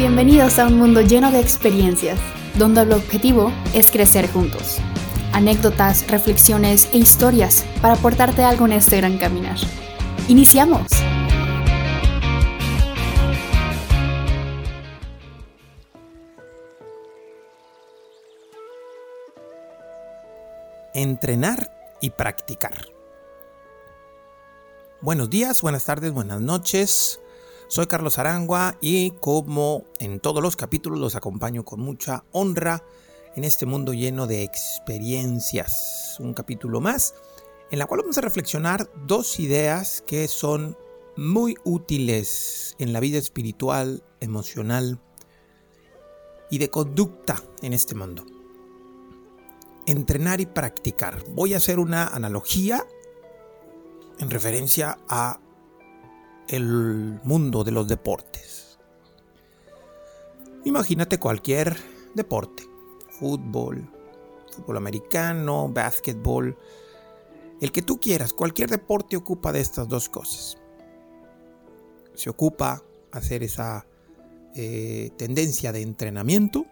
Bienvenidos a un mundo lleno de experiencias, donde el objetivo es crecer juntos. Anécdotas, reflexiones e historias para aportarte algo en este gran caminar. ¡Iniciamos! Entrenar y practicar. Buenos días, buenas tardes, buenas noches. Soy Carlos Arangua y como en todos los capítulos los acompaño con mucha honra en este mundo lleno de experiencias. Un capítulo más en la cual vamos a reflexionar dos ideas que son muy útiles en la vida espiritual, emocional y de conducta en este mundo. Entrenar y practicar. Voy a hacer una analogía en referencia a el mundo de los deportes. Imagínate cualquier deporte, fútbol, fútbol americano, básquetbol, el que tú quieras, cualquier deporte ocupa de estas dos cosas. Se ocupa hacer esa eh, tendencia de entrenamiento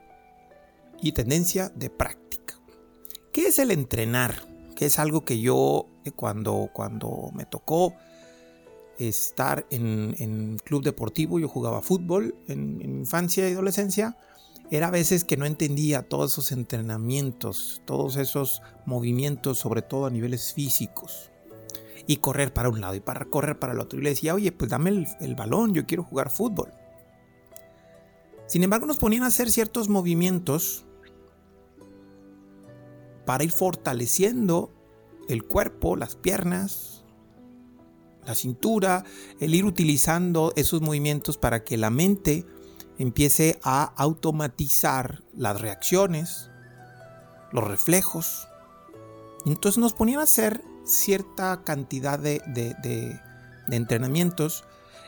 y tendencia de práctica. ¿Qué es el entrenar? Que es algo que yo eh, cuando, cuando me tocó estar en, club deportivo, yo jugaba fútbol en, infancia y adolescencia, era a veces que no entendía todos esos entrenamientos, todos esos movimientos, sobre todo a niveles físicos. Y correr para un lado y para correr para el otro. Y le decía, oye, pues dame el balón, yo quiero jugar fútbol. Sin embargo, nos ponían a hacer ciertos movimientos para ir fortaleciendo el cuerpo, las piernas, la cintura, el ir utilizando esos movimientos para que la mente empiece a automatizar las reacciones, los reflejos. Entonces nos ponían a hacer cierta cantidad de, de, entrenamientos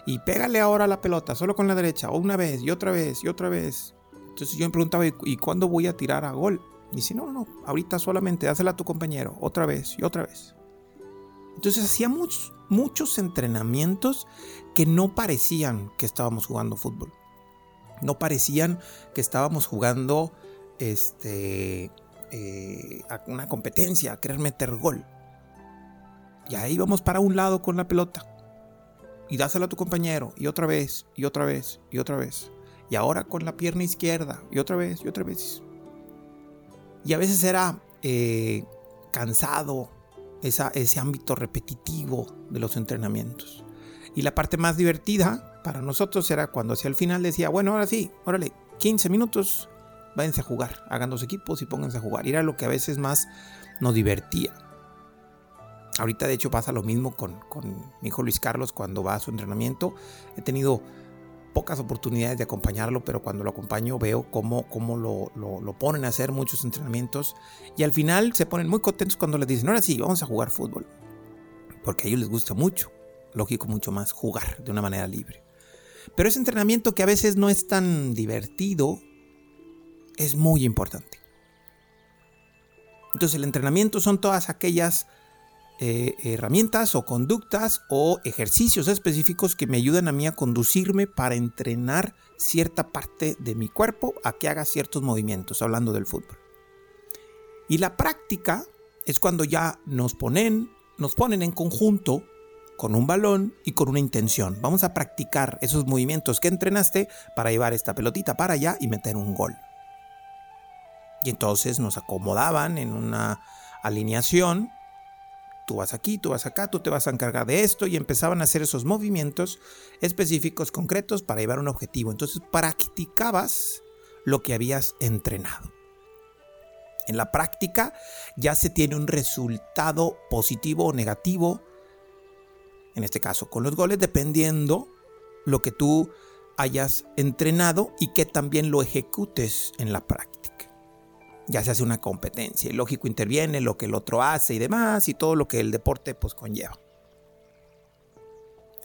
y pégale ahora la pelota solo con la derecha, o una vez y otra vez y otra vez. Entonces yo me preguntaba, ¿y cuándo voy a tirar a gol? Y si no, no, ahorita solamente dásela a tu compañero, otra vez y otra vez. Entonces hacía muchos, entrenamientos que no parecían que estábamos jugando fútbol. No parecían que estábamos jugando este, eh, una competencia, querer meter gol. Y ahí vamos para un lado con la pelota. Y dásela a tu compañero. Y otra vez, y otra vez, y otra vez. Y ahora con la pierna izquierda. Y otra vez, y otra vez. Y a veces era eh, cansado, ese ámbito repetitivo de los entrenamientos. Y la parte más divertida para nosotros era cuando hacia el final decía, bueno, ahora sí, órale, 15 minutos, váyanse a jugar, hagan dos equipos y pónganse a jugar. Era lo que a veces más nos divertía. Ahorita de hecho pasa lo mismo con, con mi hijo Luis Carlos cuando va a su entrenamiento. He tenido pocas oportunidades de acompañarlo, pero cuando lo acompaño veo cómo, cómo lo, lo, ponen a hacer muchos entrenamientos y al final se ponen muy contentos cuando les dicen, ahora sí, vamos a jugar fútbol, porque a ellos les gusta mucho, lógico, mucho más jugar de una manera libre. Pero ese entrenamiento que a veces no es tan divertido, es muy importante. Entonces el entrenamiento son todas aquellas eh, herramientas o conductas o ejercicios específicos que me ayudan a mí a conducirme para entrenar cierta parte de mi cuerpo a que haga ciertos movimientos, hablando del fútbol. Y la práctica es cuando ya nos ponen, nos ponen en conjunto con un balón y con una intención. Vamos a practicar esos movimientos que entrenaste para llevar esta pelotita para allá y meter un gol. Y entonces nos acomodaban en una alineación tú vas aquí, tú vas acá, tú te vas a encargar de esto y empezaban a hacer esos movimientos específicos, concretos para llevar un objetivo. Entonces practicabas lo que habías entrenado. En la práctica ya se tiene un resultado positivo o negativo, en este caso con los goles, dependiendo lo que tú hayas entrenado y que también lo ejecutes en la práctica ya se hace una competencia. Y lógico interviene lo que el otro hace y demás y todo lo que el deporte pues conlleva.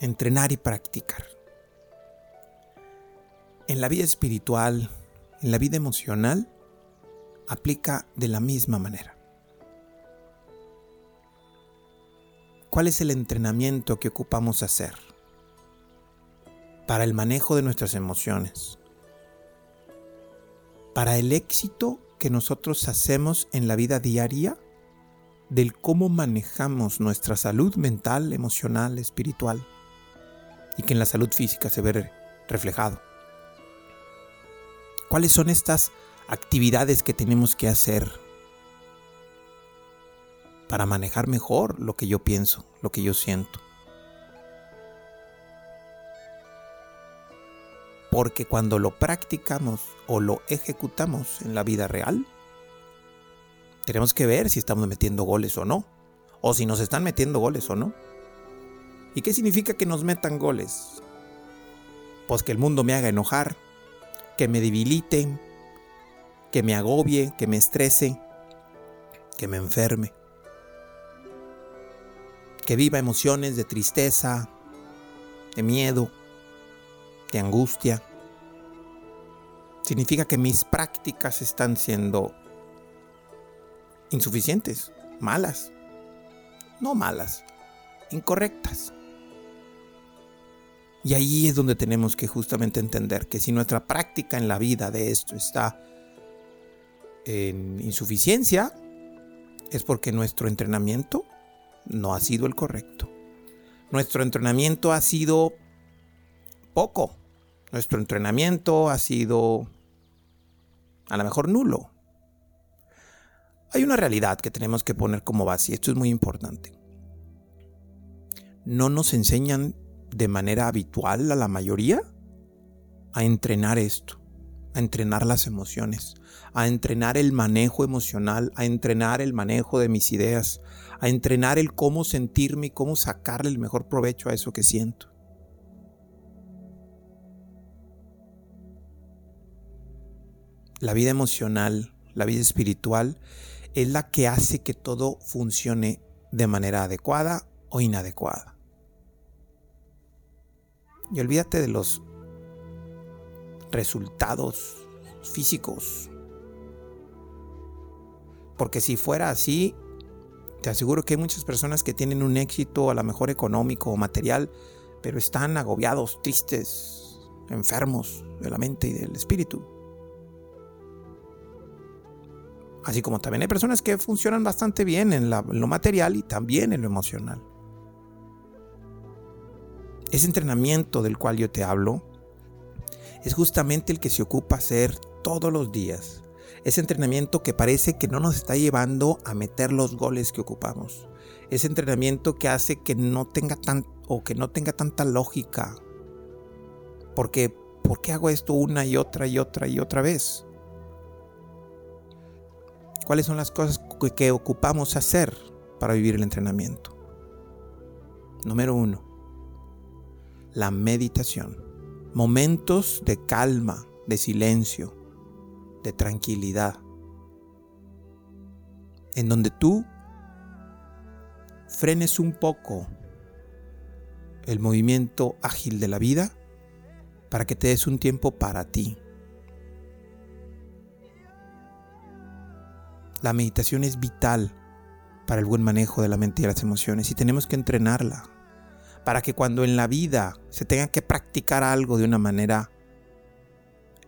Entrenar y practicar. En la vida espiritual, en la vida emocional, aplica de la misma manera. ¿Cuál es el entrenamiento que ocupamos hacer para el manejo de nuestras emociones, para el éxito que nosotros hacemos en la vida diaria, del cómo manejamos nuestra salud mental, emocional, espiritual, y que en la salud física se ve reflejado. ¿Cuáles son estas actividades que tenemos que hacer para manejar mejor lo que yo pienso, lo que yo siento? Porque cuando lo practicamos o lo ejecutamos en la vida real, tenemos que ver si estamos metiendo goles o no. O si nos están metiendo goles o no. ¿Y qué significa que nos metan goles? Pues que el mundo me haga enojar, que me debilite, que me agobie, que me estrese, que me enferme. Que viva emociones de tristeza, de miedo, de angustia. Significa que mis prácticas están siendo insuficientes, malas. No malas, incorrectas. Y ahí es donde tenemos que justamente entender que si nuestra práctica en la vida de esto está en insuficiencia, es porque nuestro entrenamiento no ha sido el correcto. Nuestro entrenamiento ha sido poco. Nuestro entrenamiento ha sido a lo mejor nulo. Hay una realidad que tenemos que poner como base y esto es muy importante. No nos enseñan de manera habitual a la mayoría a entrenar esto, a entrenar las emociones, a entrenar el manejo emocional, a entrenar el manejo de mis ideas, a entrenar el cómo sentirme y cómo sacarle el mejor provecho a eso que siento. La vida emocional, la vida espiritual es la que hace que todo funcione de manera adecuada o inadecuada. Y olvídate de los resultados físicos. Porque si fuera así, te aseguro que hay muchas personas que tienen un éxito a lo mejor económico o material, pero están agobiados, tristes, enfermos de la mente y del espíritu. Así como también hay personas que funcionan bastante bien en, lo material y también en lo emocional. Ese entrenamiento del cual yo te hablo es justamente el que se ocupa hacer todos los días. Ese entrenamiento que parece que no nos está llevando a meter los goles que ocupamos. Ese entrenamiento que hace que no tenga tan o que no tenga tanta lógica. Porque ¿por qué hago esto una y otra y otra y otra vez? ¿Cuáles son las cosas que ocupamos hacer para vivir el entrenamiento? Número uno, la meditación. Momentos de calma, de silencio, de tranquilidad. En donde tú frenes un poco el movimiento ágil de la vida para que te des un tiempo para ti, La meditación es vital para el buen manejo de la mente y las emociones y tenemos que entrenarla para que cuando en la vida se tenga que practicar algo de una manera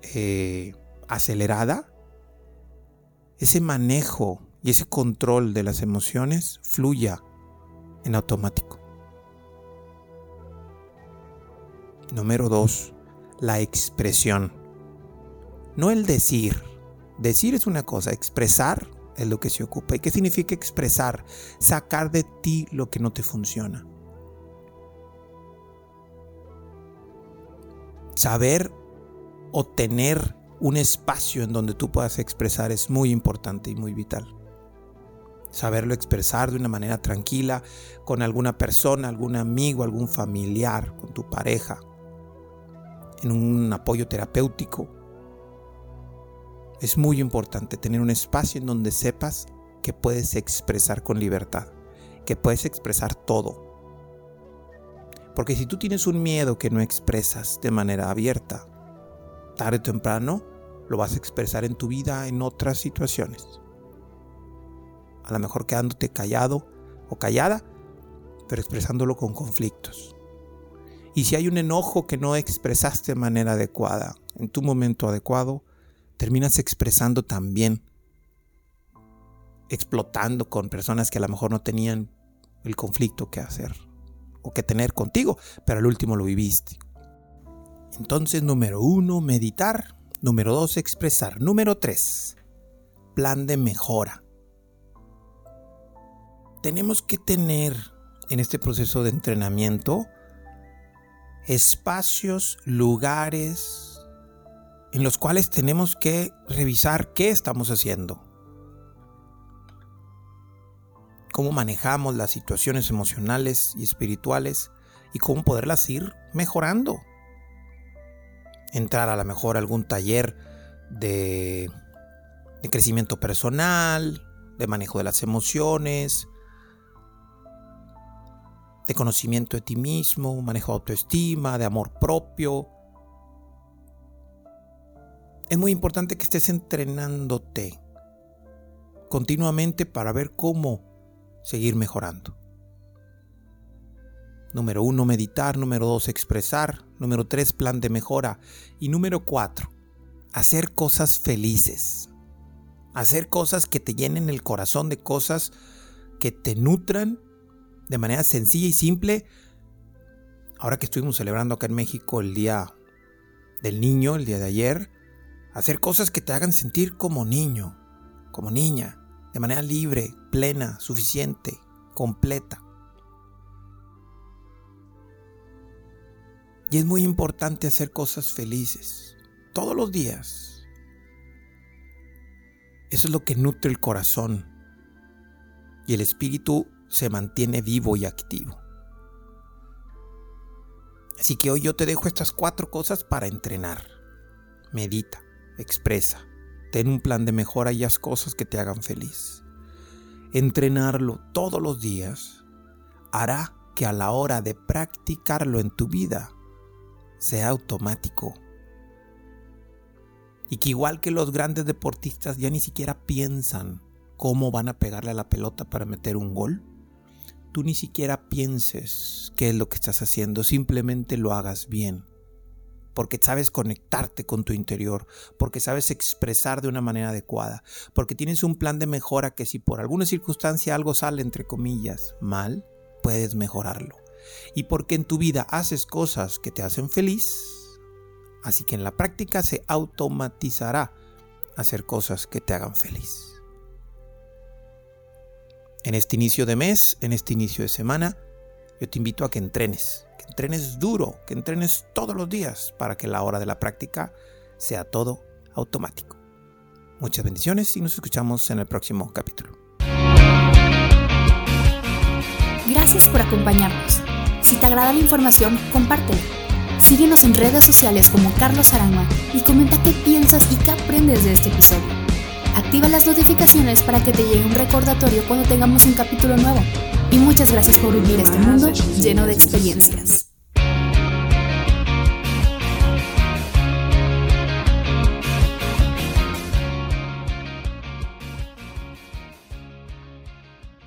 eh, acelerada, ese manejo y ese control de las emociones fluya en automático. Número dos, la expresión. No el decir. Decir es una cosa, expresar es lo que se ocupa. ¿Y qué significa expresar? Sacar de ti lo que no te funciona. Saber o tener un espacio en donde tú puedas expresar es muy importante y muy vital. Saberlo expresar de una manera tranquila con alguna persona, algún amigo, algún familiar, con tu pareja, en un apoyo terapéutico es muy importante tener un espacio en donde sepas que puedes expresar con libertad, que puedes expresar todo. Porque si tú tienes un miedo que no expresas de manera abierta, tarde o temprano lo vas a expresar en tu vida en otras situaciones. A lo mejor quedándote callado o callada, pero expresándolo con conflictos. Y si hay un enojo que no expresaste de manera adecuada, en tu momento adecuado, terminas expresando también, explotando con personas que a lo mejor no tenían el conflicto que hacer o que tener contigo, pero al último lo viviste. Entonces, número uno, meditar. Número dos, expresar. Número tres, plan de mejora. Tenemos que tener en este proceso de entrenamiento espacios, lugares en los cuales tenemos que revisar qué estamos haciendo. Cómo manejamos las situaciones emocionales y espirituales y cómo poderlas ir mejorando. Entrar a lo mejor a algún taller de, de crecimiento personal, de manejo de las emociones, de conocimiento de ti mismo, manejo de autoestima, de amor propio. Es muy importante que estés entrenándote continuamente para ver cómo seguir mejorando. Número uno, meditar. Número dos, expresar. Número tres, plan de mejora. Y número cuatro, hacer cosas felices. Hacer cosas que te llenen el corazón de cosas que te nutran de manera sencilla y simple. Ahora que estuvimos celebrando acá en México el Día del Niño, el día de ayer, hacer cosas que te hagan sentir como niño, como niña, de manera libre, plena, suficiente, completa. Y es muy importante hacer cosas felices, todos los días. Eso es lo que nutre el corazón. Y el espíritu se mantiene vivo y activo. Así que hoy yo te dejo estas cuatro cosas para entrenar. Medita, expresa, ten un plan de mejora y haz cosas que te hagan feliz. Entrenarlo todos los días hará que a la hora de practicarlo en tu vida sea automático. Y que igual que los grandes deportistas ya ni siquiera piensan cómo van a pegarle a la pelota para meter un gol tú ni siquiera pienses qué es lo que estás haciendo, simplemente lo hagas bien. Porque sabes conectarte con tu interior, porque sabes expresar de una manera adecuada, porque tienes un plan de mejora que si por alguna circunstancia algo sale entre comillas mal, puedes mejorarlo. Y porque en tu vida haces cosas que te hacen feliz, así que en la práctica se automatizará hacer cosas que te hagan feliz en este inicio de mes, en este inicio de semana, yo te invito a que entrenes, entrenes duro, que entrenes todos los días para que la hora de la práctica sea todo automático. Muchas bendiciones y nos escuchamos en el próximo capítulo. Gracias por acompañarnos. Si te agrada la información, compártela. Síguenos en redes sociales como Carlos Arama y comenta qué piensas y qué aprendes de este episodio. Activa las notificaciones para que te llegue un recordatorio cuando tengamos un capítulo nuevo. Y muchas gracias por vivir este mundo lleno de experiencias.